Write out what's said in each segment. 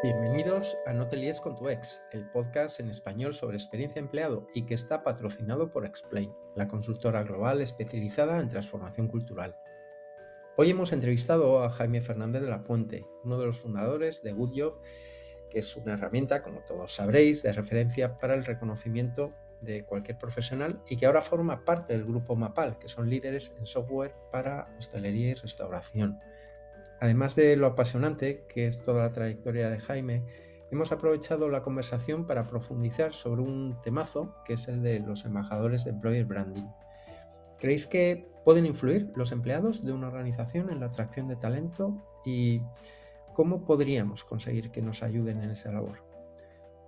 Bienvenidos a No te líes con tu ex, el podcast en español sobre experiencia empleado y que está patrocinado por Explain, la consultora global especializada en transformación cultural. Hoy hemos entrevistado a Jaime Fernández de la Puente, uno de los fundadores de Good Job, que es una herramienta, como todos sabréis, de referencia para el reconocimiento de cualquier profesional y que ahora forma parte del grupo Mapal, que son líderes en software para hostelería y restauración. Además de lo apasionante que es toda la trayectoria de Jaime, hemos aprovechado la conversación para profundizar sobre un temazo que es el de los embajadores de Employer Branding. ¿Creéis que pueden influir los empleados de una organización en la atracción de talento y cómo podríamos conseguir que nos ayuden en esa labor?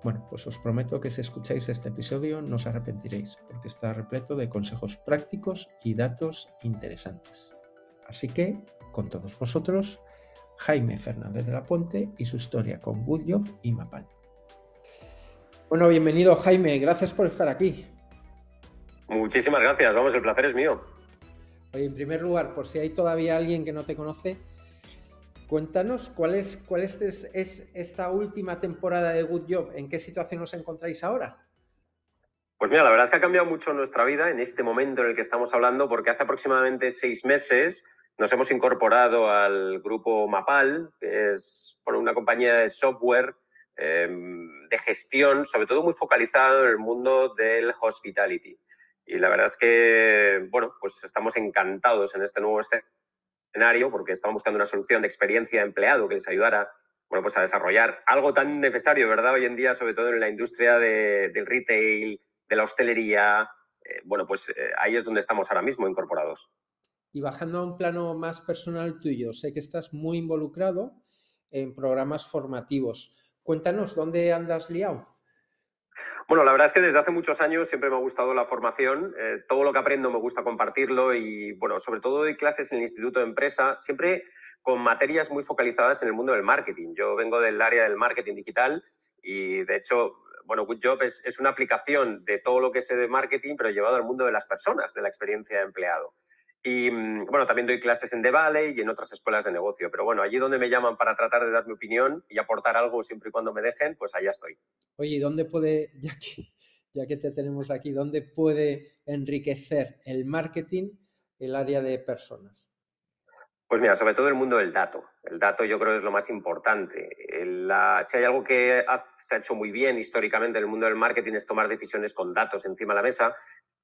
Bueno, pues os prometo que si escucháis este episodio no os arrepentiréis, porque está repleto de consejos prácticos y datos interesantes. Así que con todos vosotros, Jaime Fernández de la Puente y su historia con Woodjob y Mapal. Bueno, bienvenido Jaime, gracias por estar aquí. Muchísimas gracias, vamos, el placer es mío. Oye, en primer lugar, por si hay todavía alguien que no te conoce, cuéntanos cuál es, cuál es, es esta última temporada de Good Job, en qué situación os encontráis ahora. Pues mira, la verdad es que ha cambiado mucho nuestra vida en este momento en el que estamos hablando, porque hace aproximadamente seis meses nos hemos incorporado al grupo Mapal, que es una compañía de software em, de gestión, sobre todo muy focalizado en el mundo del hospitality. Y la verdad es que, bueno, pues estamos encantados en este nuevo escenario porque estamos buscando una solución de experiencia de empleado que les ayudara bueno, pues a desarrollar algo tan necesario, ¿verdad? Hoy en día, sobre todo en la industria del retail, de la hostelería. Eh, bueno, pues eh, ahí es donde estamos ahora mismo incorporados. Y bajando a un plano más personal tuyo, sé que estás muy involucrado en programas formativos. Cuéntanos, ¿dónde andas liado? Bueno, la verdad es que desde hace muchos años siempre me ha gustado la formación. Eh, todo lo que aprendo me gusta compartirlo y, bueno, sobre todo doy clases en el Instituto de Empresa, siempre con materias muy focalizadas en el mundo del marketing. Yo vengo del área del marketing digital y, de hecho, bueno, Good Job es, es una aplicación de todo lo que sé de marketing, pero llevado al mundo de las personas, de la experiencia de empleado. Y mm, bueno, también doy clases en The Valley y en otras escuelas de negocio. Pero bueno, allí donde me llaman para tratar de dar mi opinión y aportar algo siempre y cuando me dejen, pues allá estoy. Oye, ¿y dónde puede, ya que, ya que te tenemos aquí, dónde puede enriquecer el marketing el área de personas? Pues mira, sobre todo el mundo del dato. El dato yo creo es lo más importante. si hay algo que se ha hecho muy bien históricamente en el mundo del marketing es tomar decisiones con datos encima de la mesa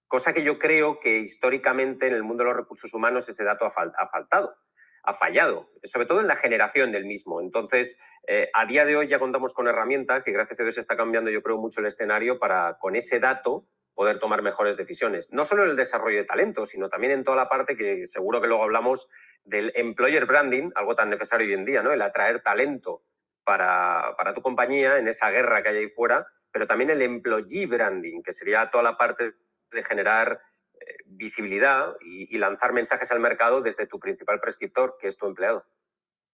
cosa que yo creo que históricamente en el mundo de los recursos humanos ese dato ha, faltado, ha fallado, sobre todo en la generación del mismo. Entonces, eh, a día de hoy ya contamos con herramientas y gracias a Dios está cambiando yo creo mucho el escenario para con ese dato poder tomar mejores decisiones. No solo en el desarrollo de talento, sino también en toda la parte que seguro que luego hablamos del employer branding, algo tan necesario hoy en día, ¿no? El atraer talento para, para tu compañía en esa guerra que hay ahí fuera, pero también el employee branding, que sería toda la parte de generar eh, visibilidad y, lanzar mensajes al mercado desde tu principal prescriptor, que es tu empleado.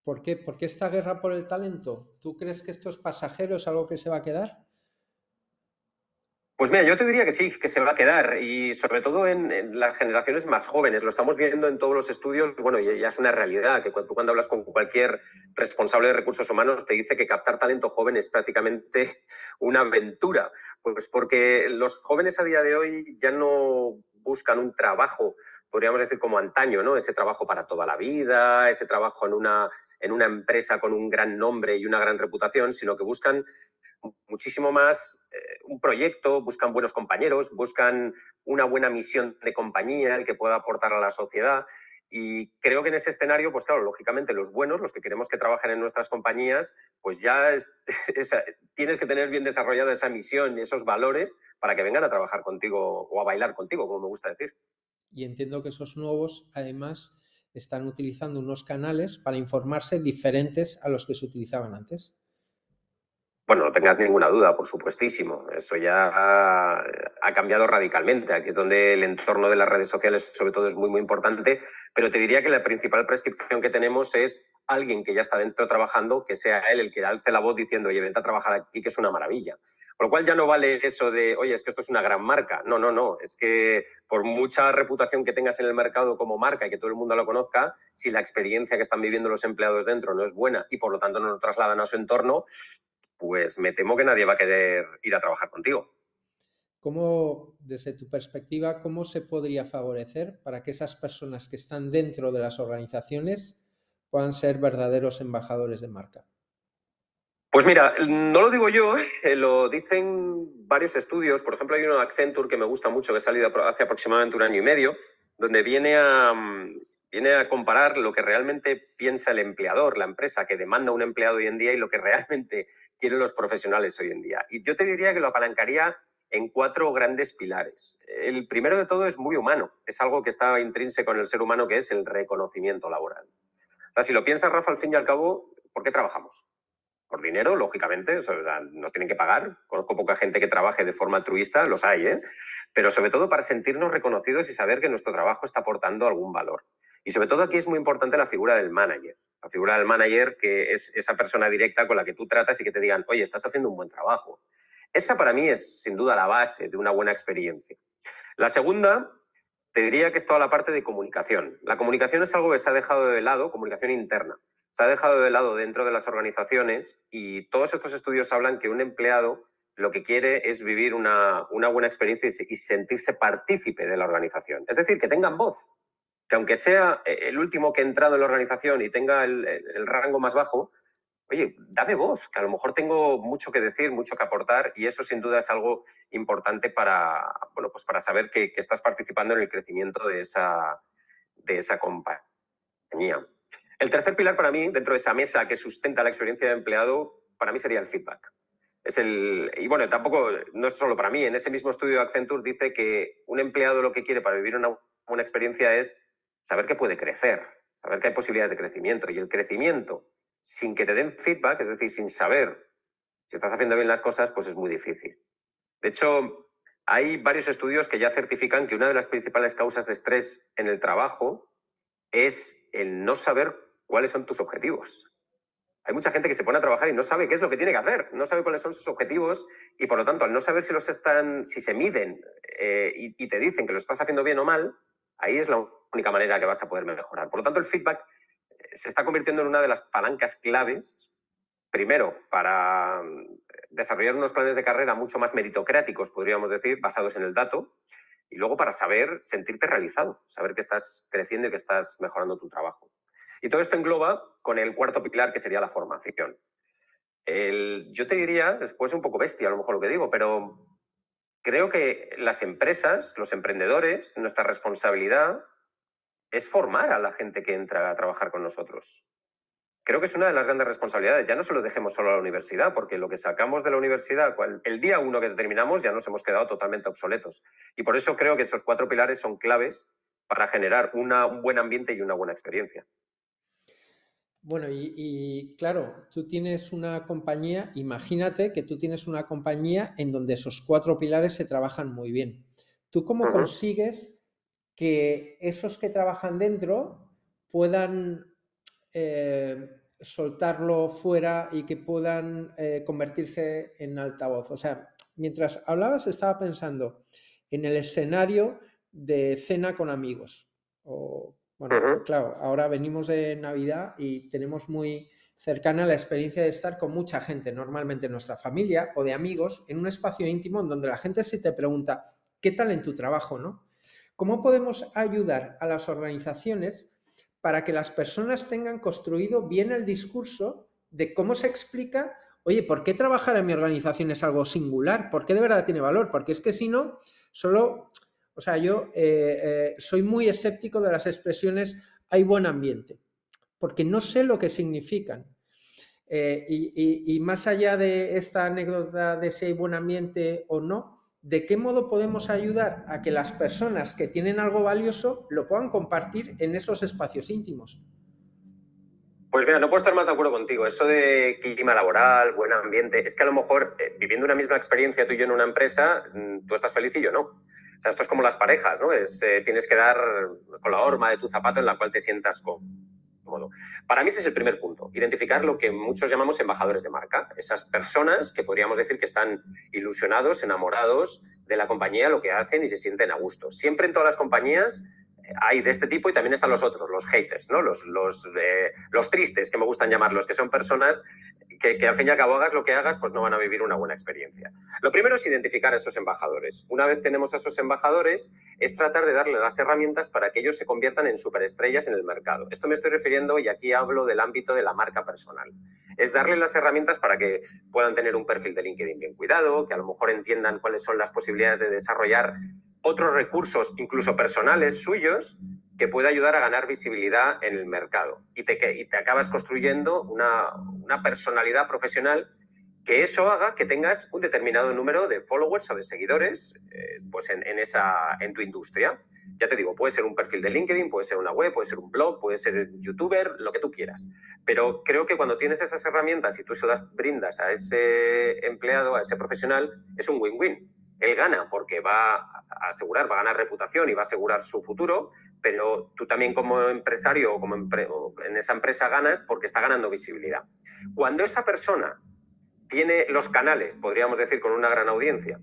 ¿Por qué? ¿Por qué esta guerra por el talento? ¿Tú crees que esto es pasajero, es algo que se va a quedar? Pues mira, yo te diría que sí, que se va a quedar y sobre todo en, las generaciones más jóvenes. Lo estamos viendo en todos los estudios, bueno, ya es una realidad que cuando, tú cuando hablas con cualquier responsable de recursos humanos te dice que captar talento joven es prácticamente una aventura. Pues porque los jóvenes a día de hoy ya no buscan un trabajo, podríamos decir como antaño, ¿no? Ese trabajo para toda la vida, ese trabajo en una, en una empresa con un gran nombre y una gran reputación, sino que buscan muchísimo más eh, un proyecto, buscan buenos compañeros, buscan una buena misión de compañía, el que pueda aportar a la sociedad. Y creo que en ese escenario, pues claro, lógicamente los buenos, los que queremos que trabajen en nuestras compañías, pues ya tienes que tener bien desarrollada esa misión y esos valores para que vengan a trabajar contigo o a bailar contigo, como me gusta decir. Y entiendo que esos nuevos, además, están utilizando unos canales para informarse diferentes a los que se utilizaban antes. Bueno, no tengas ninguna duda, por supuestísimo. Eso ya ha, cambiado radicalmente. Aquí es donde el entorno de las redes sociales, sobre todo, es muy, muy importante. Pero te diría que la principal prescripción que tenemos es alguien que ya está dentro trabajando, que sea él el que alce la voz diciendo, oye, vente a trabajar aquí, que es una maravilla. Con lo cual ya no vale eso de, oye, es que esto es una gran marca. No, no, no. Es que por mucha reputación que tengas en el mercado como marca y que todo el mundo lo conozca, si la experiencia que están viviendo los empleados dentro no es buena y por lo tanto no lo trasladan a su entorno, pues me temo que nadie va a querer ir a trabajar contigo. ¿Cómo, desde tu perspectiva, cómo se podría favorecer para que esas personas que están dentro de las organizaciones puedan ser verdaderos embajadores de marca? Pues mira, no lo digo yo, eh, lo dicen varios estudios. Por ejemplo, hay uno de Accenture que me gusta mucho, que ha salido hace aproximadamente un año y medio, donde viene a, mm, viene a comparar lo que realmente piensa el empleador, la empresa que demanda un empleado hoy en día y lo que realmente quieren los profesionales hoy en día. Y yo te diría que lo apalancaría en cuatro grandes pilares. El primero de todo es muy humano, es algo que está intrínseco en el ser humano, que es el reconocimiento laboral. si lo piensas, Rafa, al fin y al cabo, ¿por qué trabajamos? Por dinero, lógicamente, nos tienen que pagar. Conozco poca gente que trabaje de forma altruista, los hay, ¿eh? pero sobre todo para sentirnos reconocidos y saber que nuestro trabajo está aportando algún valor. Y sobre todo aquí es muy importante la figura del manager. La figura del manager que es esa persona directa con la que tú tratas y que te digan, oye, estás haciendo un buen trabajo. Esa para mí es sin duda la base de una buena experiencia. La segunda, te diría que es toda la parte de comunicación. La comunicación es algo que se ha dejado de lado, comunicación interna. Se ha dejado de lado dentro de las organizaciones y todos estos estudios hablan que un empleado lo que quiere es vivir una, buena experiencia y sentirse partícipe de la organización. Es decir, que tengan voz. Que aunque sea el último que ha entrado en la organización y tenga el rango más bajo, oye, dame voz, que a lo mejor tengo mucho que decir, mucho que aportar y eso sin duda es algo importante para, bueno, pues para saber que, estás participando en el crecimiento de esa, de esa compañía. El tercer pilar para mí, dentro de esa mesa que sustenta la experiencia de empleado, para mí sería el feedback. Es el, y bueno, tampoco, no es solo para mí, en ese mismo estudio de Accenture dice que un empleado lo que quiere para vivir una, una experiencia es saber que puede crecer, saber que hay posibilidades de crecimiento. Y el crecimiento sin que te den feedback, es decir, sin saber si estás haciendo bien las cosas, pues es muy difícil. De hecho, hay varios estudios que ya certifican que una de las principales causas de estrés en el trabajo es el no saber cuáles son tus objetivos. Hay mucha gente que se pone a trabajar y no sabe qué es lo que tiene que hacer, no sabe cuáles son sus objetivos y por lo tanto, al no saber si los están, si se miden eh, y, y te dicen que lo estás haciendo bien o mal, ahí es la única manera que vas a poder mejorar. Por lo tanto, el feedback se está convirtiendo en una de las palancas claves, primero, para mm, desarrollar unos planes de carrera mucho más meritocráticos, podríamos decir, basados en el dato, y luego para saber sentirte realizado, saber que estás creciendo y que estás mejorando tu trabajo. Y todo esto engloba con el cuarto pilar, que sería la formación. yo te diría, después un poco bestia a lo mejor lo que digo, pero creo que las empresas, los emprendedores, nuestra responsabilidad es formar a la gente que entra a trabajar con nosotros. Creo que es una de las grandes responsabilidades. Ya no se lo dejemos solo a la universidad, porque lo que sacamos de la universidad, el día uno que terminamos, ya nos hemos quedado totalmente obsoletos. Y por eso creo que esos cuatro pilares son claves para generar un buen ambiente y una buena experiencia. Bueno, y, claro, tú tienes una compañía, imagínate que tú tienes una compañía en donde esos cuatro pilares se trabajan muy bien. ¿Tú cómo consigues que esos que trabajan dentro puedan eh, soltarlo fuera y que puedan eh, convertirse en altavoz. O sea, mientras hablabas estaba pensando en el escenario de cena con amigos. O, bueno, claro, ahora venimos de Navidad y tenemos muy cercana la experiencia de estar con mucha gente, normalmente nuestra familia o de amigos, en un espacio íntimo en donde la gente se te pregunta, ¿qué tal en tu trabajo? ¿no? ¿Cómo podemos ayudar a las organizaciones para que las personas tengan construido bien el discurso de cómo se explica, oye, ¿por qué trabajar en mi organización es algo singular? ¿Por qué de verdad tiene valor? Porque es que si no, solo, o sea, yo eh, eh, soy muy escéptico de las expresiones hay buen ambiente, porque no sé lo que significan. Eh, y, y más allá de esta anécdota de si hay buen ambiente o no, de qué modo podemos ayudar a que las personas que tienen algo valioso lo puedan compartir en esos espacios íntimos. Pues mira, no puedo estar más de acuerdo contigo. Eso de clima laboral, buen ambiente, es que a lo mejor eh, viviendo una misma experiencia tú y yo en una empresa, mm, tú estás feliz y yo no. O sea, esto es como las parejas, ¿no? Eh, tienes que dar con la horma de tu zapato en la cual te sientas cómodo. Para mí ese es el primer punto, identificar lo que muchos llamamos embajadores de marca, esas personas que podríamos decir que están ilusionados, enamorados de la compañía, lo que hacen y se sienten a gusto. Siempre en todas las compañías hay de este tipo y también están los otros, los haters, ¿no? los, los, eh, los tristes, que me gustan llamarlos, que son personas que, al fin y al cabo hagas lo que hagas, pues no van a vivir una buena experiencia. Lo primero es identificar a esos embajadores. Una vez tenemos a esos embajadores, es tratar de darle las herramientas para que ellos se conviertan en superestrellas en el mercado. Esto me estoy refiriendo, y aquí hablo del ámbito de la marca personal. Es darle las herramientas para que puedan tener un perfil de LinkedIn bien cuidado, que a lo mejor entiendan cuáles son las posibilidades de desarrollar otros recursos, incluso personales suyos, que puede ayudar a ganar visibilidad en el mercado. Y te, y te acabas construyendo una, una, personalidad profesional que eso haga que tengas un determinado número de followers o de seguidores eh, pues en, en, esa, en tu industria. Ya te digo, puede ser un perfil de LinkedIn, puede ser una web, puede ser un blog, puede ser youtuber, lo que tú quieras. Pero creo que cuando tienes esas herramientas y tú se las brindas a ese empleado, a ese profesional, es un win-win él gana porque va a asegurar, va a ganar reputación y va a asegurar su futuro, pero tú también como empresario o como en esa empresa ganas porque está ganando visibilidad. Cuando esa persona tiene los canales, podríamos decir, con una gran audiencia,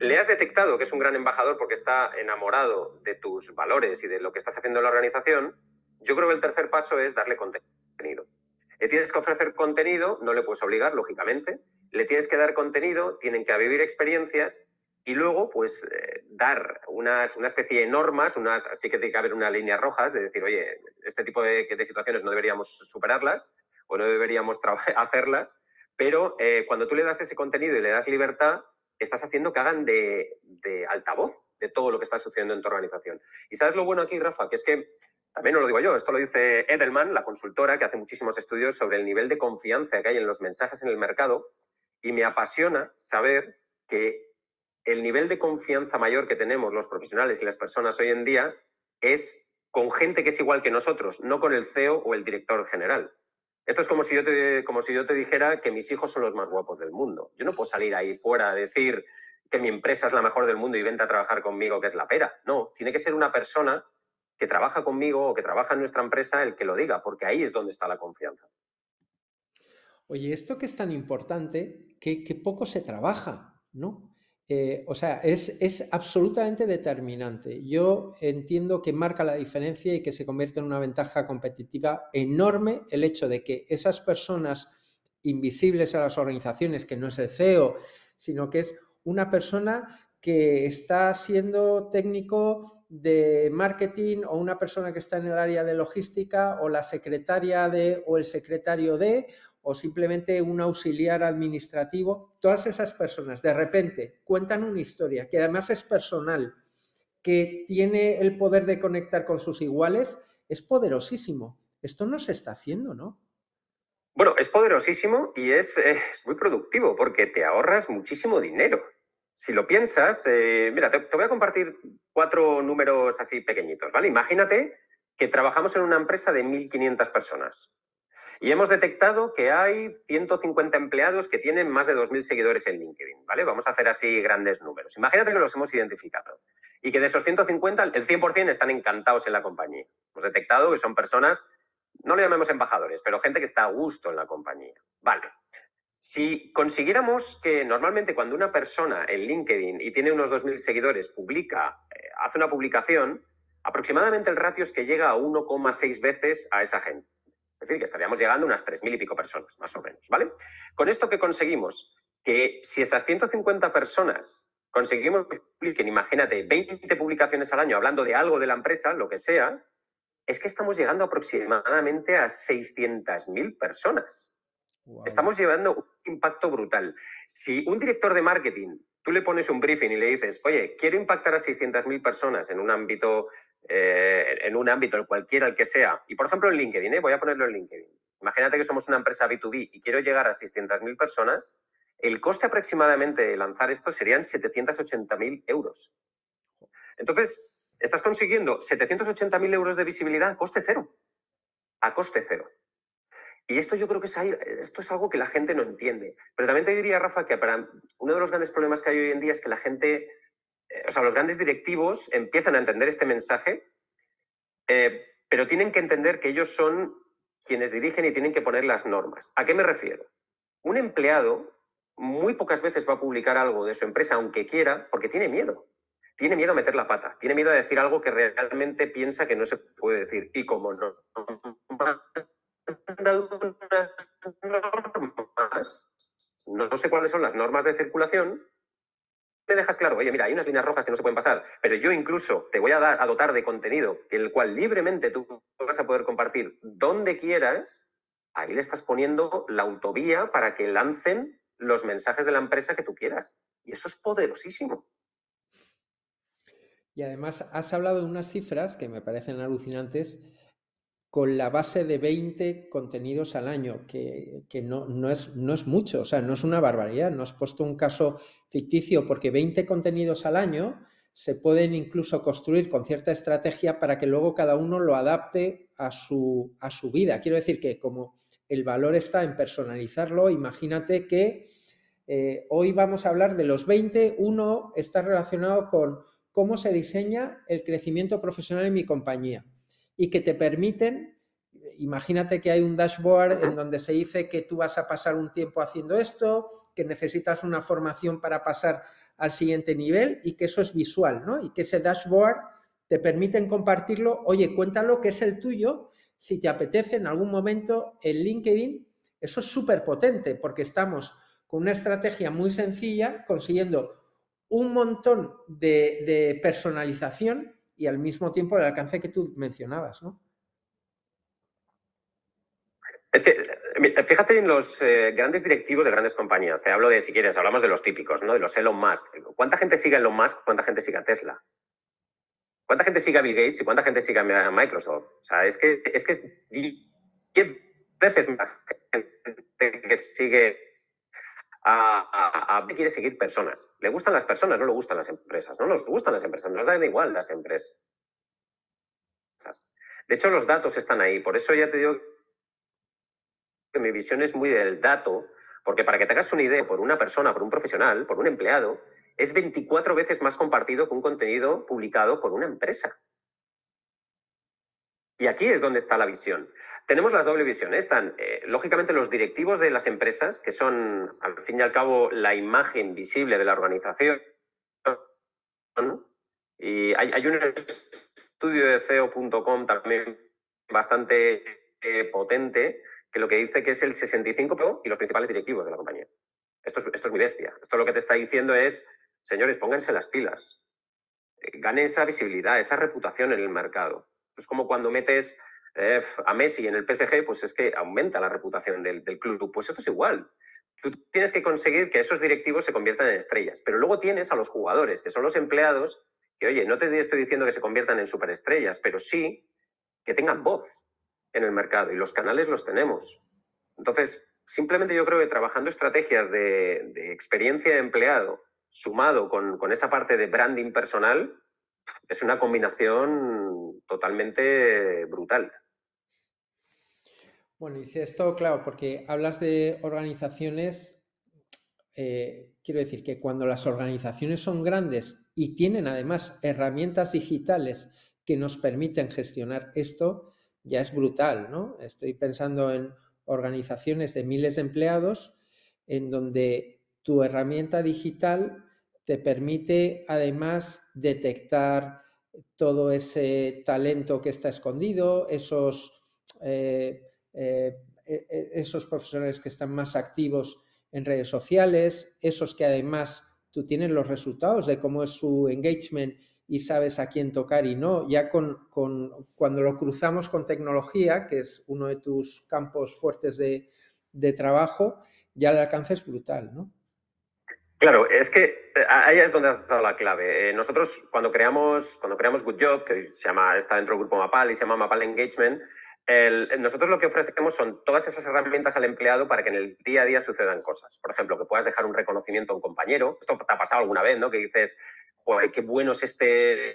le has detectado que es un gran embajador porque está enamorado de tus valores y de lo que estás haciendo en la organización, yo creo que el tercer paso es darle contenido. Le tienes que ofrecer contenido, no le puedes obligar, lógicamente, le tienes que dar contenido, tienen que vivir experiencias y luego, pues, eh, dar unas, una especie de normas, unas, así que tiene que haber unas líneas rojas de decir, oye, este tipo de, situaciones no deberíamos superarlas o no deberíamos hacerlas, pero eh, cuando tú le das ese contenido y le das libertad, estás haciendo que hagan de, de, altavoz de todo lo que está sucediendo en tu organización. Y sabes lo bueno aquí, Rafa, que es que, también no lo digo yo, esto lo dice Edelman, la consultora que hace muchísimos estudios sobre el nivel de confianza que hay en los mensajes en el mercado, y me apasiona saber que el nivel de confianza mayor que tenemos los profesionales y las personas hoy en día es con gente que es igual que nosotros, no con el CEO o el director general. Esto es como si, yo te, como si yo te dijera que mis hijos son los más guapos del mundo. Yo no puedo salir ahí fuera a decir que mi empresa es la mejor del mundo y vente a trabajar conmigo, que es la pera. No, tiene que ser una persona que trabaja conmigo o que trabaja en nuestra empresa el que lo diga, porque ahí es donde está la confianza. Oye, esto que es tan importante, que, que poco se trabaja, ¿no? Eh, o sea, es, absolutamente determinante. Yo entiendo que marca la diferencia y que se convierte en una ventaja competitiva enorme el hecho de que esas personas invisibles a las organizaciones, que no es el CEO, sino que es una persona que está siendo técnico de marketing o una persona que está en el área de logística o la secretaria de o el secretario de o simplemente un auxiliar administrativo, todas esas personas de repente cuentan una historia que además es personal, que tiene el poder de conectar con sus iguales, es poderosísimo. Esto no se está haciendo, ¿no? Bueno, es poderosísimo y es, muy productivo porque te ahorras muchísimo dinero. Si lo piensas, eh, mira, te, te voy a compartir cuatro números así pequeñitos, ¿vale? Imagínate que trabajamos en una empresa de 1.500 personas. Y hemos detectado que hay 150 empleados que tienen más de 2.000 seguidores en LinkedIn, ¿vale? Vamos a hacer así grandes números. Imagínate que los hemos identificado y que de esos 150, el 100% están encantados en la compañía. Hemos detectado que son personas, no le llamemos embajadores, pero gente que está a gusto en la compañía. Vale. Si consiguiéramos que normalmente cuando una persona en LinkedIn y tiene unos 2.000 seguidores publica, eh, hace una publicación, aproximadamente el ratio es que llega a 1,6 veces a esa gente. Es decir, que estaríamos llegando a unas 3.000 y pico personas, más o menos, ¿vale? Con esto que conseguimos, que si esas 150 personas conseguimos que publiquen, imagínate, 20 publicaciones al año hablando de algo de la empresa, lo que sea, es que estamos llegando aproximadamente a 600.000 personas. Estamos llevando un impacto brutal. Si un director de marketing, tú le pones un briefing y le dices, oye, quiero impactar a 600.000 personas en un ámbito eh, en un ámbito, cualquiera el que sea, y por ejemplo en LinkedIn, ¿eh? voy a ponerlo en LinkedIn. Imagínate que somos una empresa B2B y quiero llegar a 600.000 personas, el coste aproximadamente de lanzar esto serían 780.000 euros. Entonces, estás consiguiendo 780.000 euros de visibilidad a coste cero. A coste cero. Y esto yo creo que es, esto es algo que la gente no entiende. Pero también te diría, Rafa, que para, uno de los grandes problemas que hay hoy en día es que la gente eh, o sea, los grandes directivos empiezan a entender este mensaje, eh, pero tienen que entender que ellos son quienes dirigen y tienen que poner las normas. ¿A qué me refiero? Un empleado muy pocas veces va a publicar algo de su empresa, aunque quiera, porque tiene miedo. Tiene miedo a meter la pata, tiene miedo a decir algo que realmente piensa que no se puede decir. Y como no no sé cuáles son las normas de circulación, me dejas claro, oye, mira, hay unas líneas rojas que no se pueden pasar, pero yo incluso te voy a, dar, a dotar de contenido, el cual libremente tú vas a poder compartir donde quieras, ahí le estás poniendo la autovía para que lancen los mensajes de la empresa que tú quieras. Y eso es poderosísimo. Y además has hablado de unas cifras que me parecen alucinantes con la base de 20 contenidos al año, que, no, no, es, no, es, mucho, o sea, no es una barbaridad. No has puesto un caso ficticio porque 20 contenidos al año se pueden incluso construir con cierta estrategia para que luego cada uno lo adapte a su, a su vida. Quiero decir que como el valor está en personalizarlo, imagínate que eh, hoy vamos a hablar de los 20, uno está relacionado con cómo se diseña el crecimiento profesional en mi compañía y que te permiten, imagínate que hay un dashboard en donde se dice que tú vas a pasar un tiempo haciendo esto, que necesitas una formación para pasar al siguiente nivel y que eso es visual, ¿no? Y que ese dashboard te permiten compartirlo, oye, cuéntalo que es el tuyo, si te apetece en algún momento en LinkedIn, eso es súper potente porque estamos con una estrategia muy sencilla consiguiendo un montón de, de personalización y al mismo tiempo el alcance que tú mencionabas, ¿no? Es que, fíjate en los eh, grandes directivos de grandes compañías. Te hablo de, si quieres, hablamos de los típicos, ¿no? De los Elon Musk. ¿Cuánta gente sigue a Elon Musk? ¿Cuánta gente sigue a Tesla? ¿Cuánta gente sigue a Bill Gates y cuánta gente sigue a Microsoft? O sea, es que es, que es 10 veces más gente que sigue a, a, quiere seguir personas. Le gustan las personas, no le gustan las empresas. No nos gustan las empresas, nos dan igual las empresas. De hecho, los datos están ahí. Por eso ya te digo que mi visión es muy del dato, porque para que te hagas una idea, por una persona, por un profesional, por un empleado, es 24 veces más compartido que un contenido publicado por una empresa. Y aquí es donde está la visión. Tenemos las doble visiones. Están, eh, lógicamente, los directivos de las empresas, que son, al fin y al cabo, la imagen visible de la organización. Y hay, un estudio de CEO.com también bastante eh, potente que lo que dice que es el 65% y los principales directivos de la compañía. Esto es, esto es muy bestia. Esto lo que te está diciendo es, señores, pónganse las pilas. Eh, gane esa visibilidad, esa reputación en el mercado. Es como cuando metes eh, a Messi en el PSG, pues es que aumenta la reputación del, club. Pues esto es igual. Tú tienes que conseguir que esos directivos se conviertan en estrellas. Pero luego tienes a los jugadores, que son los empleados, que oye, no te estoy diciendo que se conviertan en superestrellas, pero sí que tengan voz en el mercado. Y los canales los tenemos. Entonces, simplemente yo creo que trabajando estrategias de, experiencia de empleado sumado con, con esa parte de branding personal, es una combinación totalmente brutal. Bueno, y si esto, claro, porque hablas de organizaciones, eh, quiero decir que cuando las organizaciones son grandes y tienen además herramientas digitales que nos permiten gestionar esto, ya es brutal, ¿no? Estoy pensando en organizaciones de miles de empleados en donde tu herramienta digital te permite además detectar todo ese talento que está escondido, esos eh, eh, e, e, esos profesores que están más activos en redes sociales, esos que además tú tienes los resultados de cómo es su engagement y sabes a quién tocar y no. Ya con, cuando lo cruzamos con tecnología, que es uno de tus campos fuertes de, trabajo, ya el alcance es brutal, ¿no? Claro, es que eh, ahí es donde has dado la clave. Eh, nosotros cuando creamos, cuando creamos Good Job, que se llama, está dentro del grupo Mapal y se llama Mapal Engagement, nosotros lo que ofrecemos son todas esas herramientas al empleado para que en el día a día sucedan cosas. Por ejemplo, que puedas dejar un reconocimiento a un compañero. Esto te ha pasado alguna vez, ¿no? Que dices, Joder, qué bueno es este,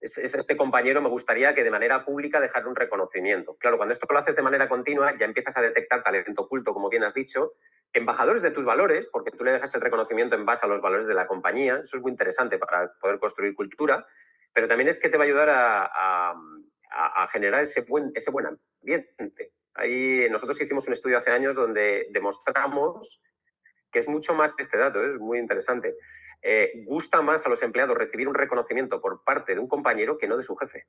es, este compañero, me gustaría que de manera pública dejar un reconocimiento. Claro, cuando esto lo haces de manera continua, ya empiezas a detectar talento oculto, como bien has dicho, embajadores de tus valores, porque tú le dejas el reconocimiento en base a los valores de la compañía. Eso es muy interesante para poder construir cultura, pero también es que te va a ayudar a, generar ese buen, ese buen ambiente. Ahí nosotros hicimos un estudio hace años donde demostramos que es mucho más este dato, ¿eh? es muy interesante. Eh, gusta más a los empleados recibir un reconocimiento por parte de un compañero que no de su jefe.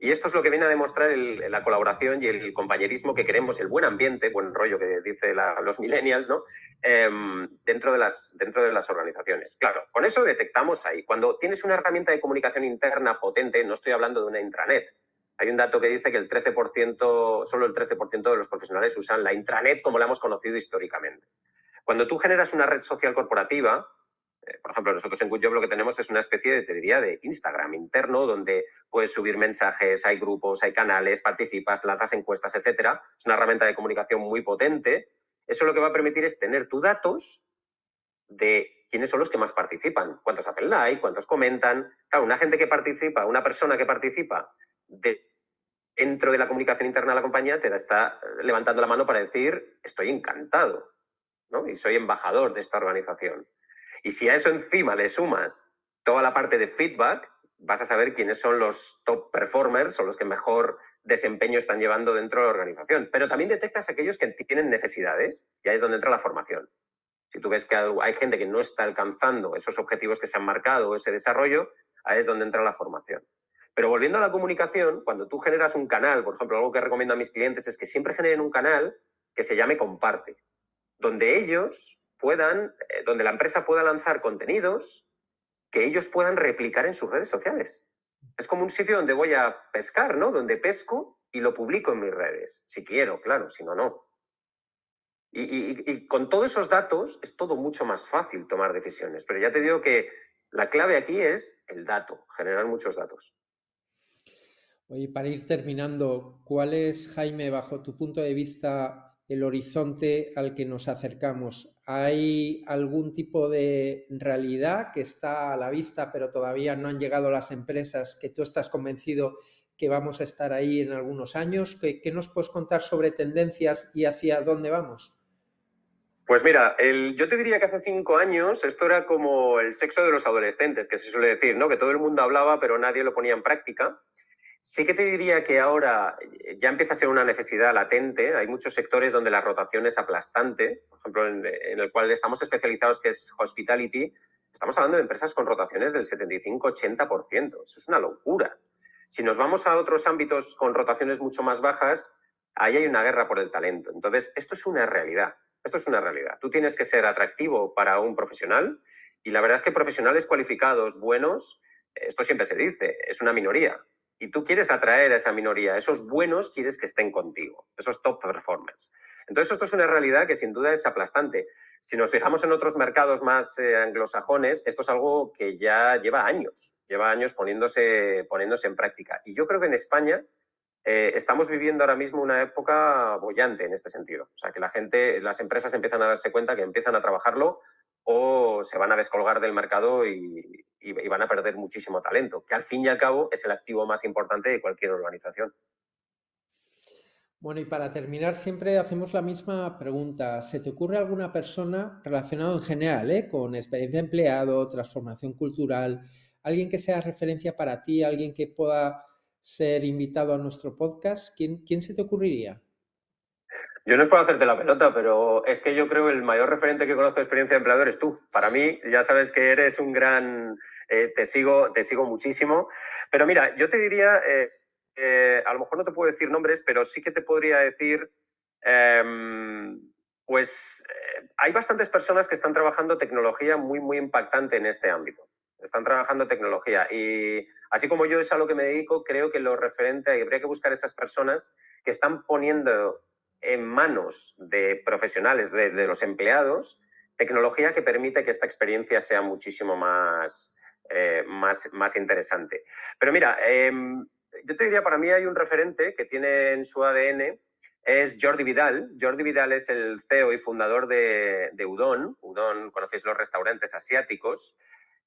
Y esto es lo que viene a demostrar la colaboración y el compañerismo que queremos, el buen ambiente, buen rollo que dice los millennials, ¿no? Em, dentro, de las, dentro de las organizaciones. Claro, con eso detectamos ahí. Cuando tienes una herramienta de comunicación interna potente, no estoy hablando de una intranet. Hay un dato que dice que el 13%, solo el 13% de los profesionales usan la intranet como la hemos conocido históricamente. Cuando tú generas una red social corporativa, por ejemplo, nosotros en GoodJob lo que tenemos es una especie de, te diría, de Instagram interno donde puedes subir mensajes, hay grupos, hay canales, participas, lanzas encuestas, etcétera. Es una herramienta de comunicación muy potente. Eso lo que va a permitir es tener tus datos de quiénes son los que más participan, cuántos hacen like, cuántos comentan. Claro, una gente que participa, una persona que participa dentro de la comunicación interna de la compañía te está levantando la mano para decir estoy encantado ¿no? y soy embajador de esta organización. Y si a eso encima le sumas toda la parte de feedback, vas a saber quiénes son los top performers o los que mejor desempeño están llevando dentro de la organización. Pero también detectas aquellos que tienen necesidades y ahí es donde entra la formación. Si tú ves que hay gente que no está alcanzando esos objetivos que se han marcado, ese desarrollo, ahí es donde entra la formación. Pero volviendo a la comunicación, cuando tú generas un canal, por ejemplo, algo que recomiendo a mis clientes es que siempre generen un canal que se llame comparte, donde ellos puedan, eh, donde la empresa pueda lanzar contenidos que ellos puedan replicar en sus redes sociales. Es como un sitio donde voy a pescar, ¿no? Donde pesco y lo publico en mis redes. Si quiero, claro, si no, no. Y, y, con todos esos datos es todo mucho más fácil tomar decisiones. Pero ya te digo que la clave aquí es el dato, generar muchos datos. Oye, para ir terminando, ¿cuál es, Jaime, bajo tu punto de vista, el horizonte al que nos acercamos? ¿Hay algún tipo de realidad que está a la vista, pero todavía no han llegado las empresas que tú estás convencido que vamos a estar ahí en algunos años? ¿Qué, nos puedes contar sobre tendencias y hacia dónde vamos? Pues mira, yo te diría que hace cinco años esto era como el sexo de los adolescentes, que se suele decir, ¿no? Que todo el mundo hablaba, pero nadie lo ponía en práctica. Sí que te diría que ahora eh, ya empieza a ser una necesidad latente. Hay muchos sectores donde la rotación es aplastante. Por ejemplo, en, el cual estamos especializados, que es hospitality. Estamos hablando de empresas con rotaciones del 75-80%. Eso es una locura. Si nos vamos a otros ámbitos con rotaciones mucho más bajas, ahí hay una guerra por el talento. Entonces, esto es una realidad. Esto es una realidad. Tú tienes que ser atractivo para un profesional y la verdad es que profesionales cualificados, buenos, esto siempre se dice, es una minoría y tú quieres atraer a esa minoría, esos buenos quieres que estén contigo, esos top performers. Entonces, esto es una realidad que sin duda es aplastante. Si nos fijamos en otros mercados más eh, anglosajones, esto es algo que ya lleva años, lleva años poniéndose, poniéndose en práctica. Y yo creo que en España eh, estamos viviendo ahora mismo una época bollante en este sentido. O sea, que la gente, las empresas empiezan a darse cuenta que empiezan a trabajarlo o se van a descolgar del mercado y, van a perder muchísimo talento, que al fin y al cabo es el activo más importante de cualquier organización. Bueno, y para terminar, siempre hacemos la misma pregunta. ¿Se te ocurre alguna persona relacionada en general eh, con experiencia de empleado, transformación cultural, alguien que sea referencia para ti, alguien que pueda ser invitado a nuestro podcast? ¿Quién, quién se te ocurriría? Yo no es por hacerte la pelota, pero es que yo creo el mayor referente que conozco de experiencia de empleador es tú. Para mí, ya sabes que eres un gran... Eh, te, sigo, te sigo muchísimo. Pero mira, yo te diría, eh, eh, a lo mejor no te puedo decir nombres, pero sí que te podría decir, em, pues hay bastantes personas que están trabajando tecnología muy, muy impactante en este ámbito. Están trabajando tecnología. Y así como yo es a lo que me dedico, creo que lo referente, habría que buscar esas personas que están poniendo en manos de profesionales, de, los empleados, tecnología que permite que esta experiencia sea muchísimo más, eh, más, más, interesante. Pero mira, em, yo te diría, para mí hay un referente que tiene en su ADN, es Jordi Vidal. Jordi Vidal es el CEO y fundador de, Udon. Udon, conocéis los restaurantes asiáticos.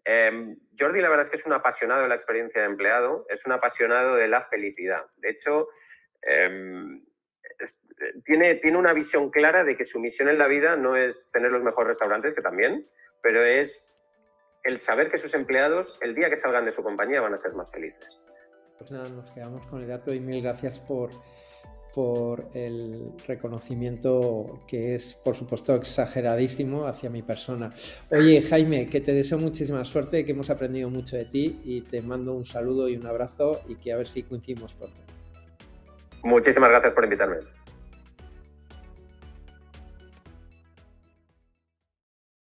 Em, Jordi, la verdad es que es un apasionado de la experiencia de empleado, es un apasionado de la felicidad. De hecho, em, tiene, tiene una visión clara de que su misión en la vida no es tener los mejores restaurantes, que también, pero es el saber que sus empleados, el día que salgan de su compañía, van a ser más felices. Pues nada, nos quedamos con el dato y mil gracias por, por el reconocimiento que es, por supuesto, exageradísimo hacia mi persona. Oye, Jaime, que te deseo muchísima suerte, que hemos aprendido mucho de ti y te mando un saludo y un abrazo y que a ver si coincidimos pronto. Muchísimas gracias por invitarme.